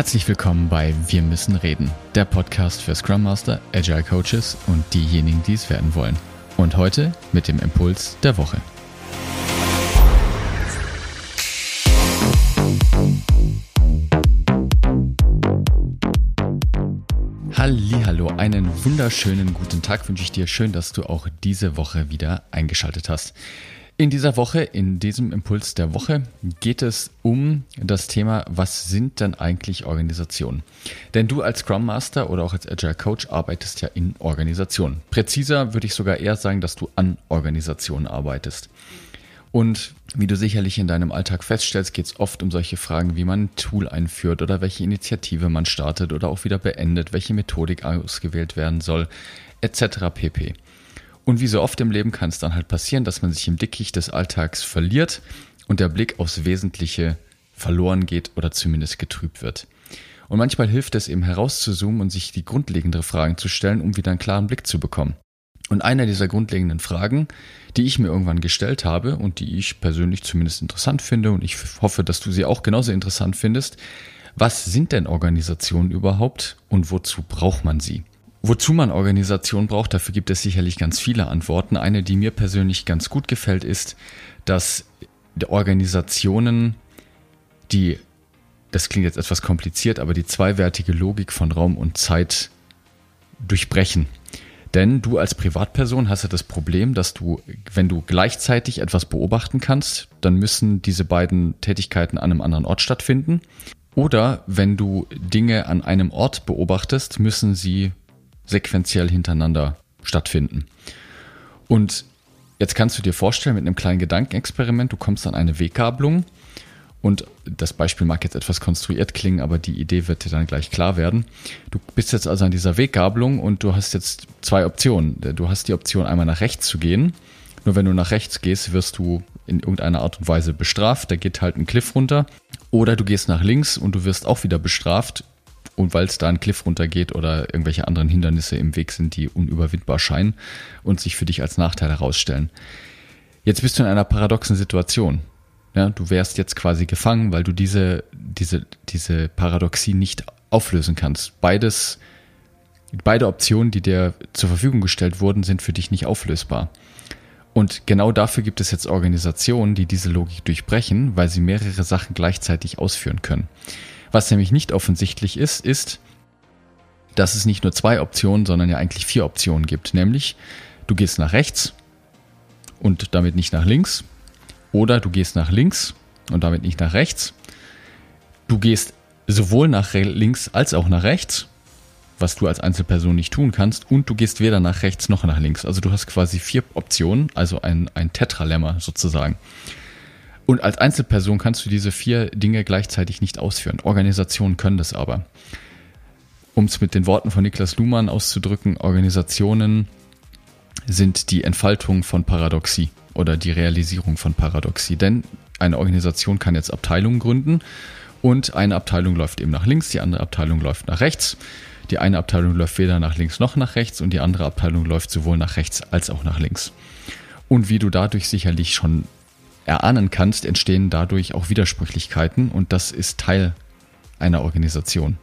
Herzlich willkommen bei Wir müssen reden, der Podcast für Scrum Master, Agile Coaches und diejenigen, die es werden wollen. Und heute mit dem Impuls der Woche. Hallo, einen wunderschönen guten Tag wünsche ich dir. Schön, dass du auch diese Woche wieder eingeschaltet hast. In dieser Woche, in diesem Impuls der Woche, geht es um das Thema, was sind denn eigentlich Organisationen? Denn du als Scrum Master oder auch als Agile Coach arbeitest ja in Organisationen. Präziser würde ich sogar eher sagen, dass du an Organisationen arbeitest. Und wie du sicherlich in deinem Alltag feststellst, geht es oft um solche Fragen, wie man ein Tool einführt oder welche Initiative man startet oder auch wieder beendet, welche Methodik ausgewählt werden soll, etc. pp. Und wie so oft im Leben kann es dann halt passieren, dass man sich im Dickicht des Alltags verliert und der Blick aufs Wesentliche verloren geht oder zumindest getrübt wird. Und manchmal hilft es eben herauszuzoomen und sich die grundlegenden Fragen zu stellen, um wieder einen klaren Blick zu bekommen. Und einer dieser grundlegenden Fragen, die ich mir irgendwann gestellt habe und die ich persönlich zumindest interessant finde und ich hoffe, dass du sie auch genauso interessant findest, was sind denn Organisationen überhaupt und wozu braucht man sie? Wozu man Organisation braucht, dafür gibt es sicherlich ganz viele Antworten. Eine, die mir persönlich ganz gut gefällt, ist, dass Organisationen, die, das klingt jetzt etwas kompliziert, aber die zweiwertige Logik von Raum und Zeit durchbrechen. Denn du als Privatperson hast ja das Problem, dass du, wenn du gleichzeitig etwas beobachten kannst, dann müssen diese beiden Tätigkeiten an einem anderen Ort stattfinden. Oder wenn du Dinge an einem Ort beobachtest, müssen sie sequenziell hintereinander stattfinden. Und jetzt kannst du dir vorstellen, mit einem kleinen Gedankenexperiment, du kommst an eine Weggabelung und das Beispiel mag jetzt etwas konstruiert klingen, aber die Idee wird dir dann gleich klar werden. Du bist jetzt also an dieser Weggabelung und du hast jetzt zwei Optionen. Du hast die Option, einmal nach rechts zu gehen. Nur wenn du nach rechts gehst, wirst du in irgendeiner Art und Weise bestraft. Da geht halt ein Cliff runter. Oder du gehst nach links und du wirst auch wieder bestraft und weil es da ein Cliff runtergeht oder irgendwelche anderen Hindernisse im Weg sind, die unüberwindbar scheinen und sich für dich als Nachteil herausstellen. Jetzt bist du in einer paradoxen Situation. Ja, du wärst jetzt quasi gefangen, weil du diese, diese, diese Paradoxie nicht auflösen kannst. Beides, beide Optionen, die dir zur Verfügung gestellt wurden, sind für dich nicht auflösbar. Und genau dafür gibt es jetzt Organisationen, die diese Logik durchbrechen, weil sie mehrere Sachen gleichzeitig ausführen können. Was nämlich nicht offensichtlich ist, ist, dass es nicht nur zwei Optionen, sondern ja eigentlich vier Optionen gibt. Nämlich, du gehst nach rechts und damit nicht nach links. Oder du gehst nach links und damit nicht nach rechts. Du gehst sowohl nach links als auch nach rechts, was du als Einzelperson nicht tun kannst. Und du gehst weder nach rechts noch nach links. Also du hast quasi vier Optionen, also ein, ein Tetralemma sozusagen. Und als Einzelperson kannst du diese vier Dinge gleichzeitig nicht ausführen. Organisationen können das aber. Um es mit den Worten von Niklas Luhmann auszudrücken, Organisationen sind die Entfaltung von Paradoxie oder die Realisierung von Paradoxie. Denn eine Organisation kann jetzt Abteilungen gründen und eine Abteilung läuft eben nach links, die andere Abteilung läuft nach rechts. Die eine Abteilung läuft weder nach links noch nach rechts und die andere Abteilung läuft sowohl nach rechts als auch nach links. Und wie du dadurch sicherlich schon erahnen kannst, entstehen dadurch auch Widersprüchlichkeiten und das ist Teil einer Organisation.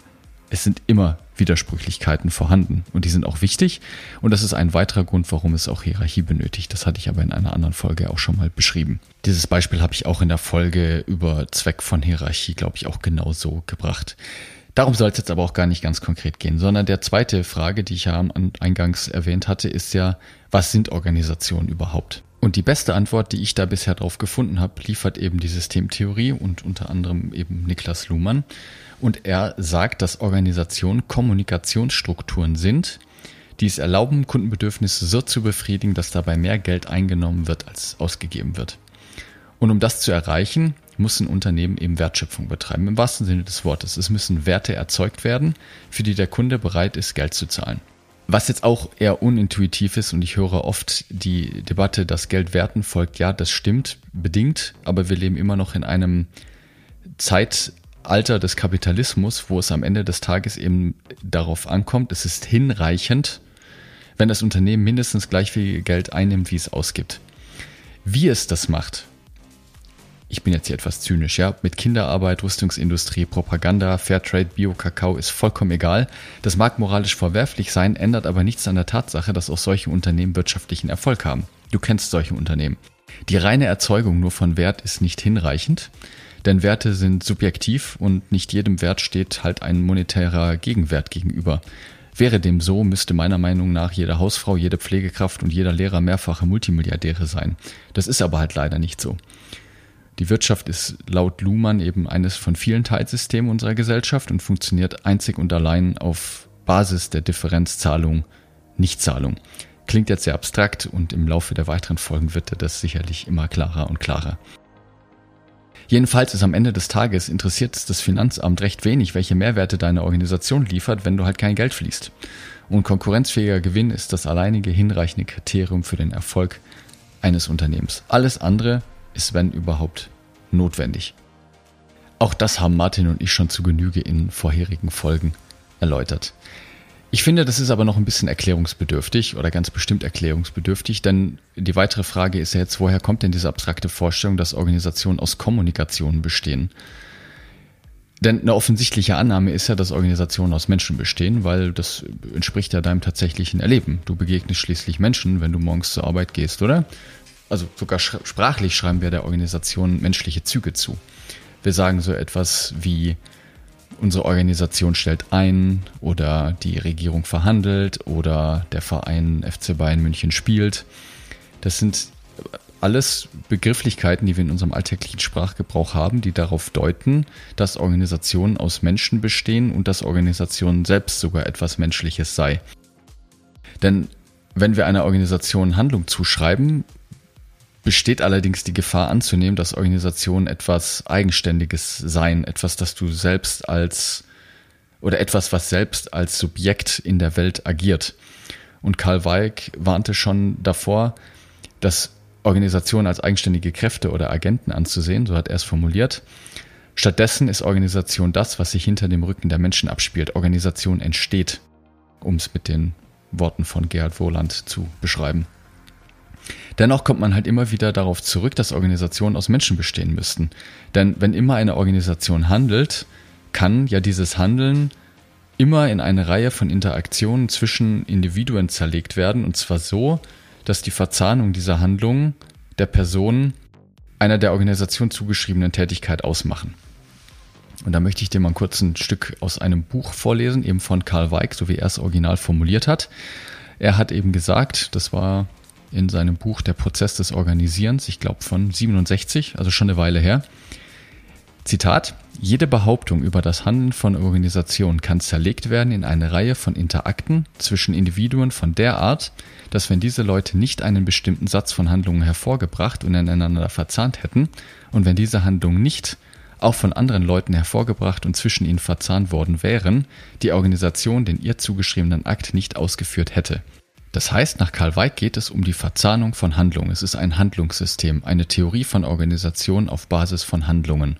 Es sind immer Widersprüchlichkeiten vorhanden und die sind auch wichtig und das ist ein weiterer Grund, warum es auch Hierarchie benötigt. Das hatte ich aber in einer anderen Folge auch schon mal beschrieben. Dieses Beispiel habe ich auch in der Folge über Zweck von Hierarchie, glaube ich, auch genauso gebracht. Darum soll es jetzt aber auch gar nicht ganz konkret gehen, sondern der zweite Frage, die ich ja Eingangs erwähnt hatte, ist ja, was sind Organisationen überhaupt? Und die beste Antwort, die ich da bisher drauf gefunden habe, liefert eben die Systemtheorie und unter anderem eben Niklas Luhmann. Und er sagt, dass Organisationen Kommunikationsstrukturen sind, die es erlauben, Kundenbedürfnisse so zu befriedigen, dass dabei mehr Geld eingenommen wird, als ausgegeben wird. Und um das zu erreichen, muss ein Unternehmen eben Wertschöpfung betreiben, im wahrsten Sinne des Wortes. Es müssen Werte erzeugt werden, für die der Kunde bereit ist, Geld zu zahlen. Was jetzt auch eher unintuitiv ist und ich höre oft die Debatte, dass Geld Werten folgt, ja, das stimmt bedingt, aber wir leben immer noch in einem Zeitalter des Kapitalismus, wo es am Ende des Tages eben darauf ankommt, es ist hinreichend, wenn das Unternehmen mindestens gleich viel Geld einnimmt, wie es ausgibt. Wie es das macht, ich bin jetzt hier etwas zynisch, ja, mit Kinderarbeit, Rüstungsindustrie, Propaganda, Fairtrade, Bio-Kakao ist vollkommen egal. Das mag moralisch verwerflich sein, ändert aber nichts an der Tatsache, dass auch solche Unternehmen wirtschaftlichen Erfolg haben. Du kennst solche Unternehmen. Die reine Erzeugung nur von Wert ist nicht hinreichend, denn Werte sind subjektiv und nicht jedem Wert steht halt ein monetärer Gegenwert gegenüber. Wäre dem so, müsste meiner Meinung nach jede Hausfrau, jede Pflegekraft und jeder Lehrer mehrfache Multimilliardäre sein. Das ist aber halt leider nicht so. Die Wirtschaft ist laut Luhmann eben eines von vielen Teilsystemen unserer Gesellschaft und funktioniert einzig und allein auf Basis der Differenzzahlung, Nichtzahlung. Klingt jetzt sehr abstrakt und im Laufe der weiteren Folgen wird das sicherlich immer klarer und klarer. Jedenfalls ist am Ende des Tages interessiert das Finanzamt recht wenig, welche Mehrwerte deine Organisation liefert, wenn du halt kein Geld fließt. Und konkurrenzfähiger Gewinn ist das alleinige hinreichende Kriterium für den Erfolg eines Unternehmens. Alles andere ist, wenn überhaupt, notwendig. Auch das haben Martin und ich schon zu Genüge in vorherigen Folgen erläutert. Ich finde, das ist aber noch ein bisschen erklärungsbedürftig oder ganz bestimmt erklärungsbedürftig, denn die weitere Frage ist ja jetzt, woher kommt denn diese abstrakte Vorstellung, dass Organisationen aus Kommunikation bestehen? Denn eine offensichtliche Annahme ist ja, dass Organisationen aus Menschen bestehen, weil das entspricht ja deinem tatsächlichen Erleben. Du begegnest schließlich Menschen, wenn du morgens zur Arbeit gehst, oder? Also sogar sprachlich schreiben wir der Organisation menschliche Züge zu. Wir sagen so etwas wie, unsere Organisation stellt ein oder die Regierung verhandelt oder der Verein FC Bayern München spielt. Das sind alles Begrifflichkeiten, die wir in unserem alltäglichen Sprachgebrauch haben, die darauf deuten, dass Organisationen aus Menschen bestehen und dass Organisationen selbst sogar etwas Menschliches sei. Denn wenn wir einer Organisation Handlung zuschreiben, besteht allerdings die Gefahr anzunehmen, dass Organisationen etwas Eigenständiges seien, etwas, das du selbst als oder etwas, was selbst als Subjekt in der Welt agiert. Und Karl Weig warnte schon davor, dass Organisationen als eigenständige Kräfte oder Agenten anzusehen, so hat er es formuliert. Stattdessen ist Organisation das, was sich hinter dem Rücken der Menschen abspielt. Organisation entsteht, um es mit den Worten von Gerhard Wohland zu beschreiben. Dennoch kommt man halt immer wieder darauf zurück, dass Organisationen aus Menschen bestehen müssten. Denn wenn immer eine Organisation handelt, kann ja dieses Handeln immer in eine Reihe von Interaktionen zwischen Individuen zerlegt werden, und zwar so, dass die Verzahnung dieser Handlungen der Person einer der Organisation zugeschriebenen Tätigkeit ausmachen. Und da möchte ich dir mal kurz ein Stück aus einem Buch vorlesen, eben von Karl Weig, so wie er es original formuliert hat. Er hat eben gesagt, das war in seinem Buch Der Prozess des Organisierens, ich glaube von 67, also schon eine Weile her. Zitat, jede Behauptung über das Handeln von Organisationen kann zerlegt werden in eine Reihe von Interakten zwischen Individuen von der Art, dass wenn diese Leute nicht einen bestimmten Satz von Handlungen hervorgebracht und ineinander verzahnt hätten und wenn diese Handlungen nicht auch von anderen Leuten hervorgebracht und zwischen ihnen verzahnt worden wären, die Organisation den ihr zugeschriebenen Akt nicht ausgeführt hätte. Das heißt, nach Karl Weig geht es um die Verzahnung von Handlungen. Es ist ein Handlungssystem, eine Theorie von Organisation auf Basis von Handlungen.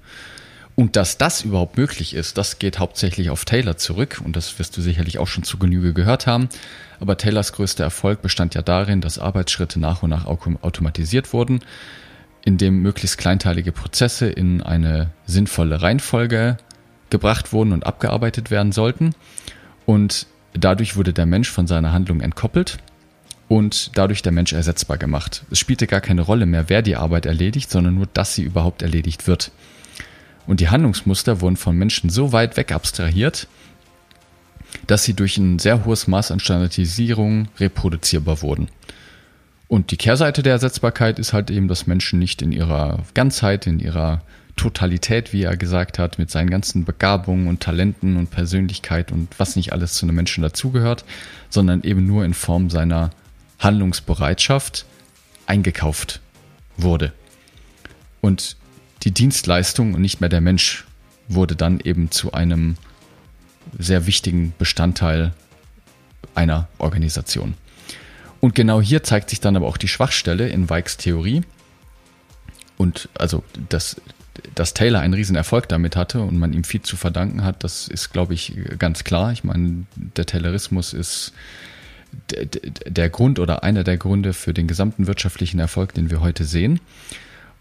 Und dass das überhaupt möglich ist, das geht hauptsächlich auf Taylor zurück und das wirst du sicherlich auch schon zu Genüge gehört haben. Aber Taylors größter Erfolg bestand ja darin, dass Arbeitsschritte nach und nach automatisiert wurden, indem möglichst kleinteilige Prozesse in eine sinnvolle Reihenfolge gebracht wurden und abgearbeitet werden sollten. Und dadurch wurde der Mensch von seiner Handlung entkoppelt und dadurch der Mensch ersetzbar gemacht. Es spielte gar keine Rolle mehr, wer die Arbeit erledigt, sondern nur, dass sie überhaupt erledigt wird. Und die Handlungsmuster wurden von Menschen so weit weg abstrahiert, dass sie durch ein sehr hohes Maß an Standardisierung reproduzierbar wurden. Und die Kehrseite der Ersetzbarkeit ist halt eben, dass Menschen nicht in ihrer Ganzheit, in ihrer Totalität, wie er gesagt hat, mit seinen ganzen Begabungen und Talenten und Persönlichkeit und was nicht alles zu einem Menschen dazugehört, sondern eben nur in Form seiner Handlungsbereitschaft eingekauft wurde. Und die Dienstleistung und nicht mehr der Mensch wurde dann eben zu einem sehr wichtigen Bestandteil einer Organisation. Und genau hier zeigt sich dann aber auch die Schwachstelle in Weigs Theorie. Und also das, dass Taylor einen riesen Erfolg damit hatte und man ihm viel zu verdanken hat, das ist, glaube ich, ganz klar. Ich meine, der Taylorismus ist der Grund oder einer der Gründe für den gesamten wirtschaftlichen Erfolg, den wir heute sehen.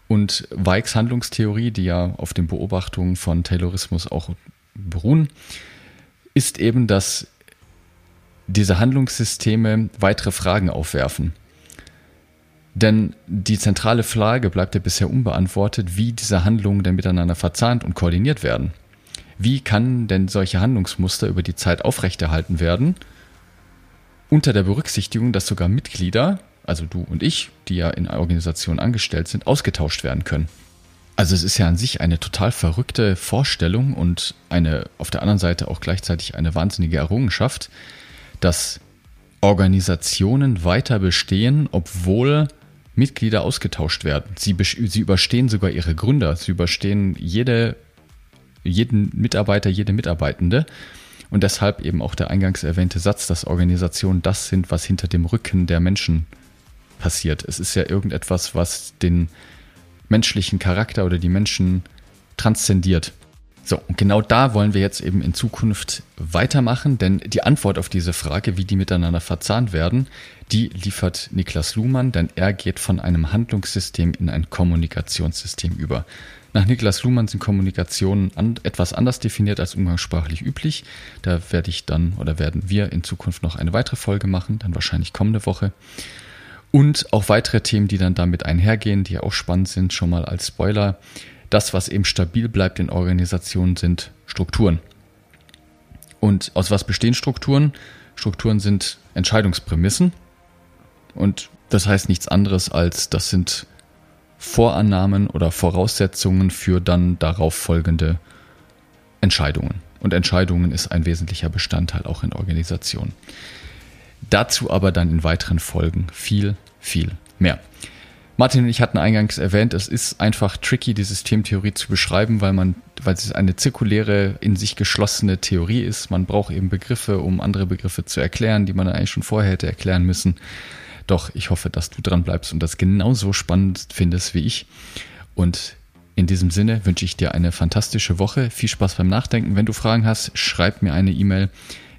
Und Weigs Handlungstheorie, die ja auf den Beobachtungen von Taylorismus auch beruhen, ist eben, dass diese Handlungssysteme weitere Fragen aufwerfen. Denn die zentrale Frage bleibt ja bisher unbeantwortet, wie diese Handlungen denn miteinander verzahnt und koordiniert werden. Wie kann denn solche Handlungsmuster über die Zeit aufrechterhalten werden, unter der Berücksichtigung, dass sogar Mitglieder, also du und ich, die ja in Organisationen angestellt sind, ausgetauscht werden können. Also es ist ja an sich eine total verrückte Vorstellung und eine auf der anderen Seite auch gleichzeitig eine wahnsinnige Errungenschaft, dass Organisationen weiter bestehen, obwohl Mitglieder ausgetauscht werden. Sie, sie überstehen sogar ihre Gründer, sie überstehen jede, jeden Mitarbeiter, jede Mitarbeitende. Und deshalb eben auch der eingangs erwähnte Satz, dass Organisationen das sind, was hinter dem Rücken der Menschen passiert. Es ist ja irgendetwas, was den menschlichen Charakter oder die Menschen transzendiert. So, und genau da wollen wir jetzt eben in Zukunft weitermachen, denn die Antwort auf diese Frage, wie die miteinander verzahnt werden, die liefert Niklas Luhmann, denn er geht von einem Handlungssystem in ein Kommunikationssystem über. Nach Niklas Luhmann sind Kommunikationen an, etwas anders definiert als umgangssprachlich üblich. Da werde ich dann oder werden wir in Zukunft noch eine weitere Folge machen, dann wahrscheinlich kommende Woche. Und auch weitere Themen, die dann damit einhergehen, die auch spannend sind, schon mal als Spoiler. Das, was eben stabil bleibt in Organisationen, sind Strukturen. Und aus was bestehen Strukturen? Strukturen sind Entscheidungsprämissen. Und das heißt nichts anderes als, das sind Vorannahmen oder Voraussetzungen für dann darauf folgende Entscheidungen. Und Entscheidungen ist ein wesentlicher Bestandteil auch in Organisationen. Dazu aber dann in weiteren Folgen viel, viel mehr. Martin und ich hatten eingangs erwähnt, es ist einfach tricky, die Systemtheorie zu beschreiben, weil man, weil es eine zirkuläre, in sich geschlossene Theorie ist. Man braucht eben Begriffe, um andere Begriffe zu erklären, die man eigentlich schon vorher hätte erklären müssen. Doch ich hoffe, dass du dran bleibst und das genauso spannend findest wie ich. Und in diesem Sinne wünsche ich dir eine fantastische Woche. Viel Spaß beim Nachdenken. Wenn du Fragen hast, schreib mir eine E-Mail.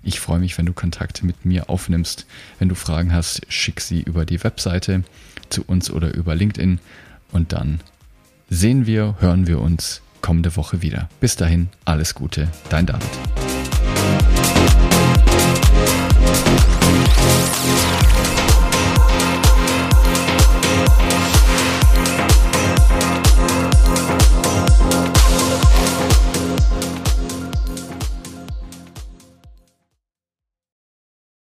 Ich freue mich, wenn du Kontakte mit mir aufnimmst. Wenn du Fragen hast, schick sie über die Webseite zu uns oder über LinkedIn. Und dann sehen wir, hören wir uns kommende Woche wieder. Bis dahin, alles Gute, dein David.